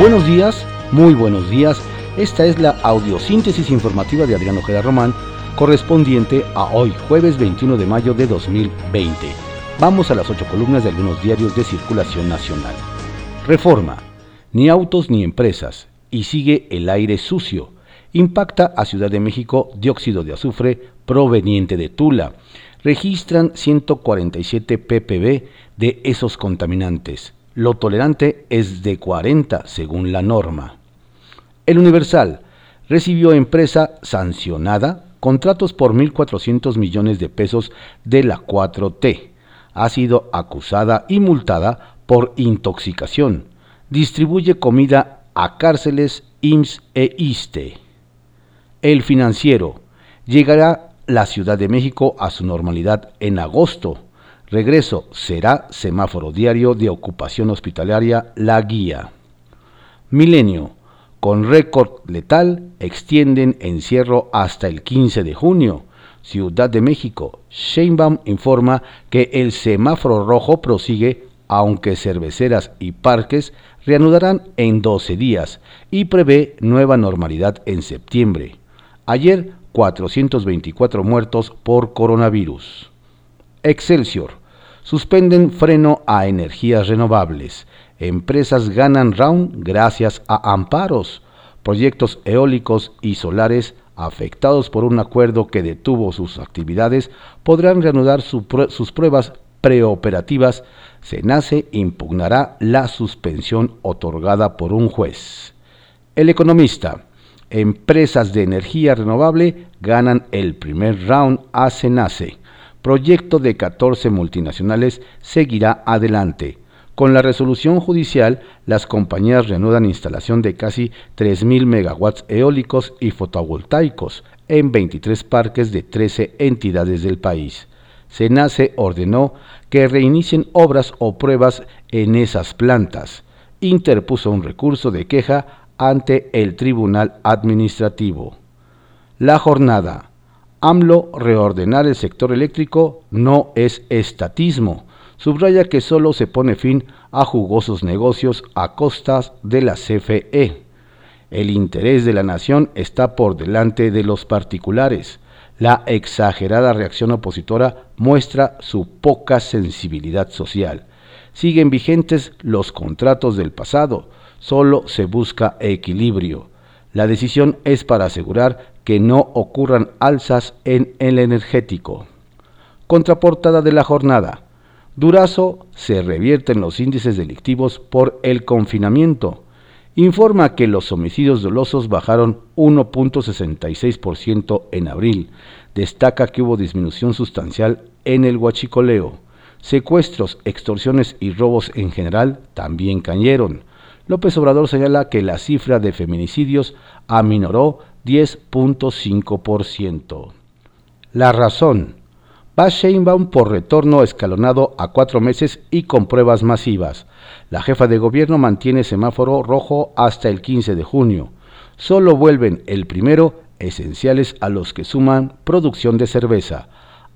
Buenos días, muy buenos días. Esta es la audiosíntesis informativa de Adriano Ojeda Román, correspondiente a hoy, jueves 21 de mayo de 2020. Vamos a las ocho columnas de algunos diarios de circulación nacional. Reforma. Ni autos ni empresas. Y sigue el aire sucio. Impacta a Ciudad de México dióxido de azufre proveniente de Tula. Registran 147 ppb de esos contaminantes. Lo tolerante es de 40 según la norma. El Universal recibió empresa sancionada contratos por 1.400 millones de pesos de la 4T. Ha sido acusada y multada por intoxicación. Distribuye comida a cárceles IMSS e ISTE. El financiero. Llegará la Ciudad de México a su normalidad en agosto. Regreso será semáforo diario de ocupación hospitalaria La Guía. Milenio. Con récord letal, extienden encierro hasta el 15 de junio. Ciudad de México. Sheinbaum informa que el semáforo rojo prosigue, aunque cerveceras y parques reanudarán en 12 días y prevé nueva normalidad en septiembre. Ayer, 424 muertos por coronavirus. Excelsior. Suspenden freno a energías renovables. Empresas ganan round gracias a amparos. Proyectos eólicos y solares afectados por un acuerdo que detuvo sus actividades podrán reanudar sus pruebas preoperativas. Senace impugnará la suspensión otorgada por un juez. El economista. Empresas de energía renovable ganan el primer round a Senace proyecto de 14 multinacionales seguirá adelante. Con la resolución judicial, las compañías reanudan instalación de casi 3.000 megawatts eólicos y fotovoltaicos en 23 parques de 13 entidades del país. SENACE ordenó que reinicien obras o pruebas en esas plantas. Interpuso un recurso de queja ante el Tribunal Administrativo. La jornada. AMLO reordenar el sector eléctrico no es estatismo. Subraya que solo se pone fin a jugosos negocios a costas de la CFE. El interés de la nación está por delante de los particulares. La exagerada reacción opositora muestra su poca sensibilidad social. Siguen vigentes los contratos del pasado, solo se busca equilibrio. La decisión es para asegurar que no ocurran alzas en el energético. Contraportada de la jornada. Durazo se revierten los índices delictivos por el confinamiento. Informa que los homicidios dolosos bajaron 1.66% en abril. Destaca que hubo disminución sustancial en el huachicoleo. Secuestros, extorsiones y robos en general también cayeron. López Obrador señala que la cifra de feminicidios aminoró 10.5%. La razón. Va Sheinbaum por retorno escalonado a cuatro meses y con pruebas masivas. La jefa de gobierno mantiene semáforo rojo hasta el 15 de junio. Solo vuelven el primero esenciales a los que suman producción de cerveza,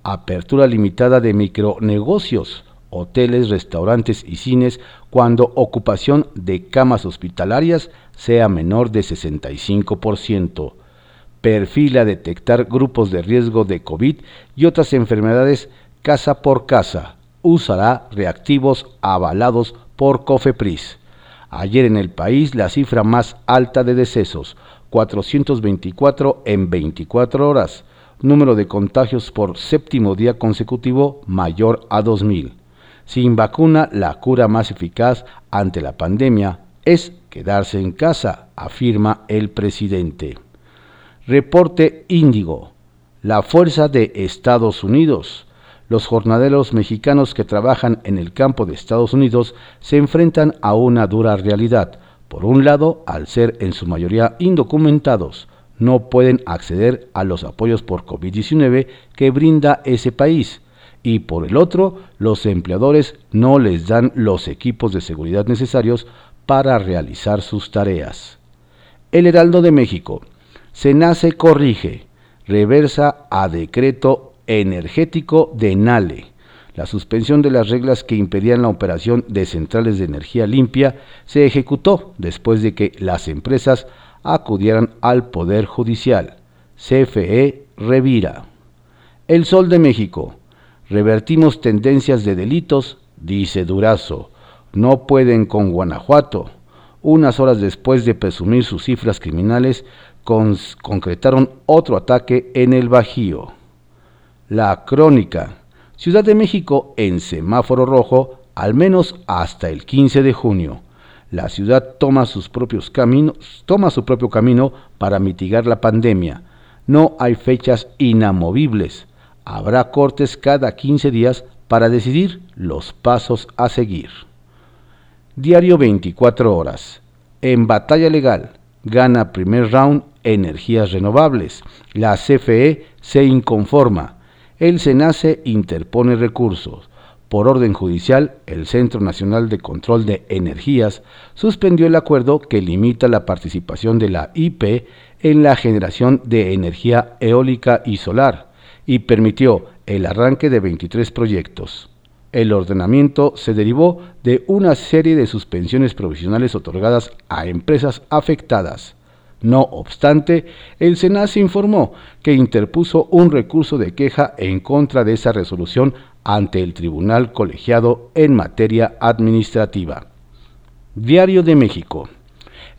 apertura limitada de micronegocios, hoteles, restaurantes y cines cuando ocupación de camas hospitalarias sea menor de 65%. Perfila detectar grupos de riesgo de COVID y otras enfermedades casa por casa. Usará reactivos avalados por COFEPRIS. Ayer en el país la cifra más alta de decesos, 424 en 24 horas. Número de contagios por séptimo día consecutivo mayor a 2000. Sin vacuna, la cura más eficaz ante la pandemia es quedarse en casa, afirma el presidente. Reporte Índigo. La fuerza de Estados Unidos. Los jornaleros mexicanos que trabajan en el campo de Estados Unidos se enfrentan a una dura realidad. Por un lado, al ser en su mayoría indocumentados, no pueden acceder a los apoyos por COVID-19 que brinda ese país y por el otro, los empleadores no les dan los equipos de seguridad necesarios para realizar sus tareas. El Heraldo de México. nace corrige, reversa a decreto energético de NALE. La suspensión de las reglas que impedían la operación de centrales de energía limpia se ejecutó después de que las empresas acudieran al Poder Judicial. CFE Revira. El Sol de México. Revertimos tendencias de delitos, dice Durazo. No pueden con Guanajuato. Unas horas después de presumir sus cifras criminales, concretaron otro ataque en el Bajío. La crónica. Ciudad de México en semáforo rojo al menos hasta el 15 de junio. La ciudad toma sus propios caminos, toma su propio camino para mitigar la pandemia. No hay fechas inamovibles. Habrá cortes cada 15 días para decidir los pasos a seguir. Diario 24 horas. En batalla legal, gana primer round energías renovables. La CFE se inconforma. El SENACE interpone recursos. Por orden judicial, el Centro Nacional de Control de Energías suspendió el acuerdo que limita la participación de la IP en la generación de energía eólica y solar y permitió el arranque de 23 proyectos. El ordenamiento se derivó de una serie de suspensiones provisionales otorgadas a empresas afectadas. No obstante, el SENACE informó que interpuso un recurso de queja en contra de esa resolución ante el Tribunal Colegiado en materia administrativa. Diario de México.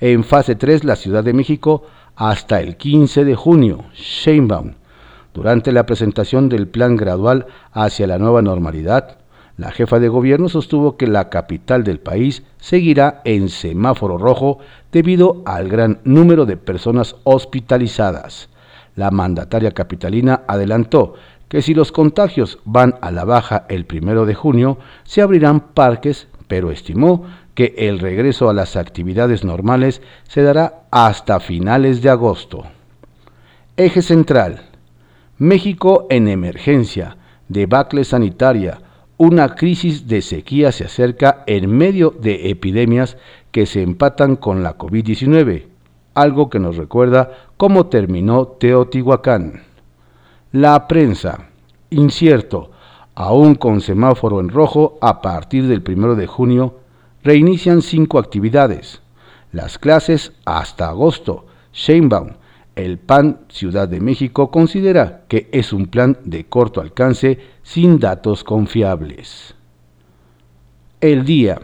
En fase 3, la Ciudad de México hasta el 15 de junio. Sheinbaum. Durante la presentación del plan gradual hacia la nueva normalidad, la jefa de gobierno sostuvo que la capital del país seguirá en semáforo rojo debido al gran número de personas hospitalizadas. La mandataria capitalina adelantó que si los contagios van a la baja el primero de junio, se abrirán parques, pero estimó que el regreso a las actividades normales se dará hasta finales de agosto. Eje central. México en emergencia, debacle sanitaria, una crisis de sequía se acerca en medio de epidemias que se empatan con la COVID-19, algo que nos recuerda cómo terminó Teotihuacán. La prensa, incierto, aún con semáforo en rojo a partir del 1 de junio, reinician cinco actividades. Las clases hasta agosto. Sheinbaum, el PAN Ciudad de México considera que es un plan de corto alcance sin datos confiables. El día.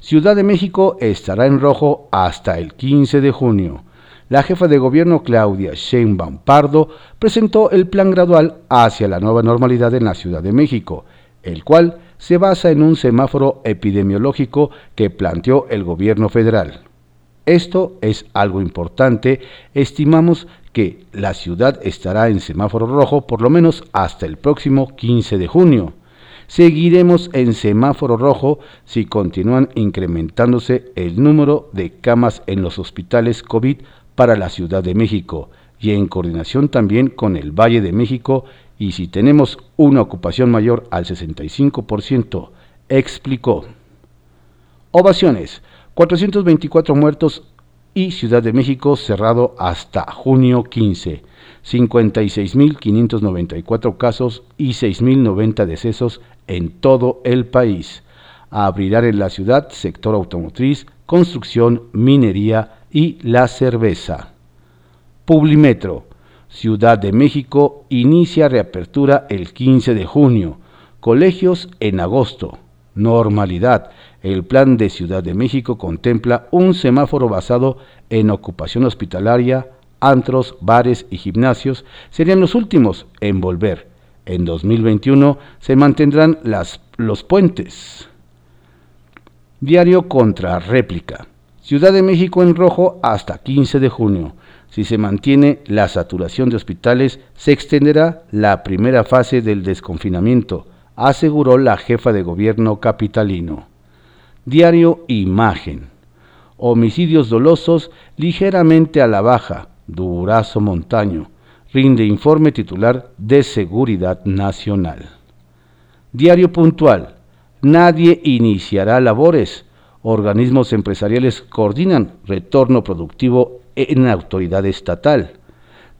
Ciudad de México estará en rojo hasta el 15 de junio. La jefa de gobierno Claudia Sheinbaum Pardo presentó el plan gradual hacia la nueva normalidad en la Ciudad de México, el cual se basa en un semáforo epidemiológico que planteó el gobierno federal. Esto es algo importante. Estimamos que la ciudad estará en semáforo rojo por lo menos hasta el próximo 15 de junio. Seguiremos en semáforo rojo si continúan incrementándose el número de camas en los hospitales COVID para la Ciudad de México y en coordinación también con el Valle de México y si tenemos una ocupación mayor al 65%, explicó. Ovaciones. 424 muertos y Ciudad de México cerrado hasta junio 15. 56.594 casos y 6.090 decesos en todo el país. Abrirán en la ciudad sector automotriz, construcción, minería y la cerveza. Publimetro. Ciudad de México inicia reapertura el 15 de junio. Colegios en agosto. Normalidad. El plan de Ciudad de México contempla un semáforo basado en ocupación hospitalaria, antros, bares y gimnasios serían los últimos en volver. En 2021 se mantendrán las, los puentes. Diario contra réplica. Ciudad de México en rojo hasta 15 de junio. Si se mantiene la saturación de hospitales, se extenderá la primera fase del desconfinamiento aseguró la jefa de gobierno capitalino. Diario Imagen. Homicidios dolosos ligeramente a la baja. Durazo Montaño. Rinde informe titular de Seguridad Nacional. Diario Puntual. Nadie iniciará labores. Organismos empresariales coordinan retorno productivo en autoridad estatal.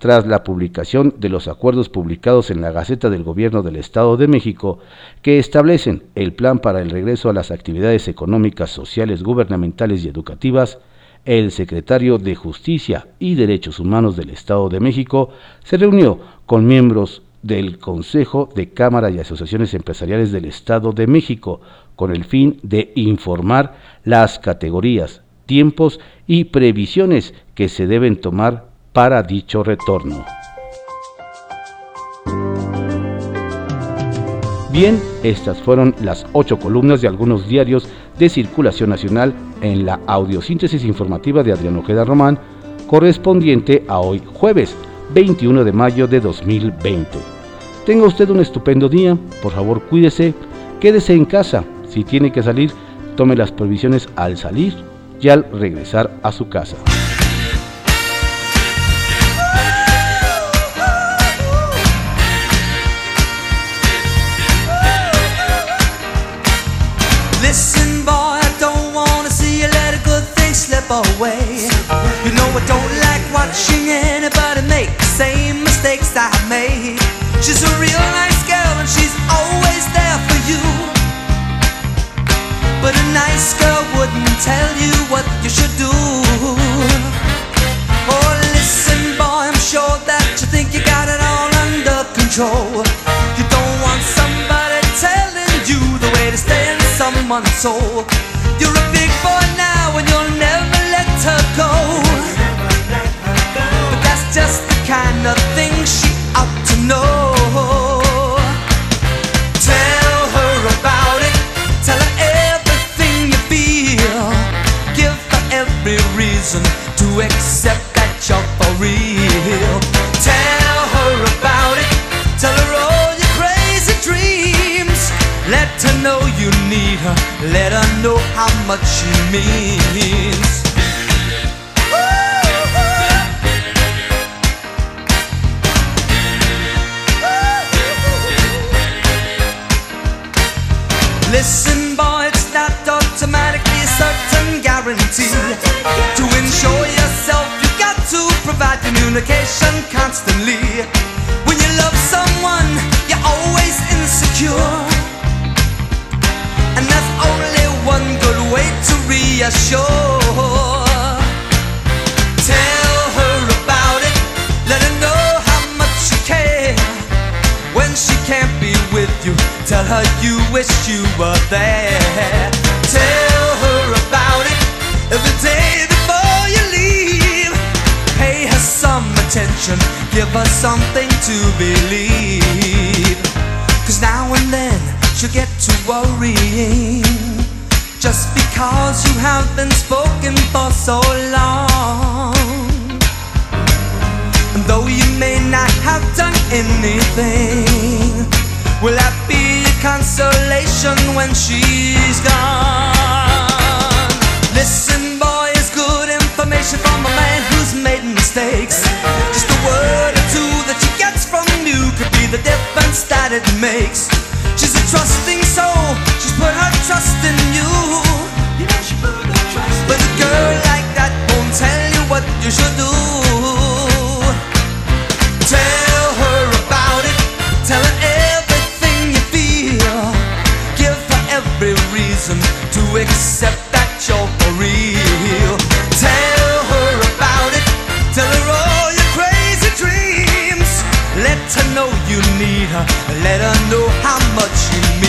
Tras la publicación de los acuerdos publicados en la Gaceta del Gobierno del Estado de México que establecen el plan para el regreso a las actividades económicas, sociales, gubernamentales y educativas, el secretario de Justicia y Derechos Humanos del Estado de México se reunió con miembros del Consejo de Cámara y Asociaciones Empresariales del Estado de México con el fin de informar las categorías, tiempos y previsiones que se deben tomar para dicho retorno. Bien, estas fueron las ocho columnas de algunos diarios de circulación nacional en la audiosíntesis informativa de Adriano Ojeda Román, correspondiente a hoy jueves 21 de mayo de 2020. Tenga usted un estupendo día, por favor cuídese, quédese en casa, si tiene que salir, tome las provisiones al salir y al regresar a su casa. Watching anybody make the same mistakes I made. She's a real nice girl and she's always there for you. But a nice girl wouldn't tell you what you should do. Oh, listen, boy, I'm sure that you think you got it all under control. You don't want somebody telling you the way to stay in someone's soul. You're a big boy now and you'll never let her go. Just the kind of thing she ought to know. Tell her about it. Tell her everything you feel. Give her every reason to accept that you're for real. Tell her about it. Tell her all your crazy dreams. Let her know you need her. Let her know how much she means. Communication constantly. When you love someone, you're always insecure. And that's only one good way to reassure. Tell her about it, let her know how much you care. When she can't be with you, tell her you wish you were there. Tell her about it every day some attention, give her something to believe. Cause now and then she'll get to worrying. Just because you have been spoken for so long. And though you may not have done anything, will that be a consolation when she's gone? Makes. She's a trusting soul, she's put her trust in you. But a girl like that won't tell you what you should do. Tell her about it, tell her everything you feel. Give her every reason to accept that you're for real. Let her know how much you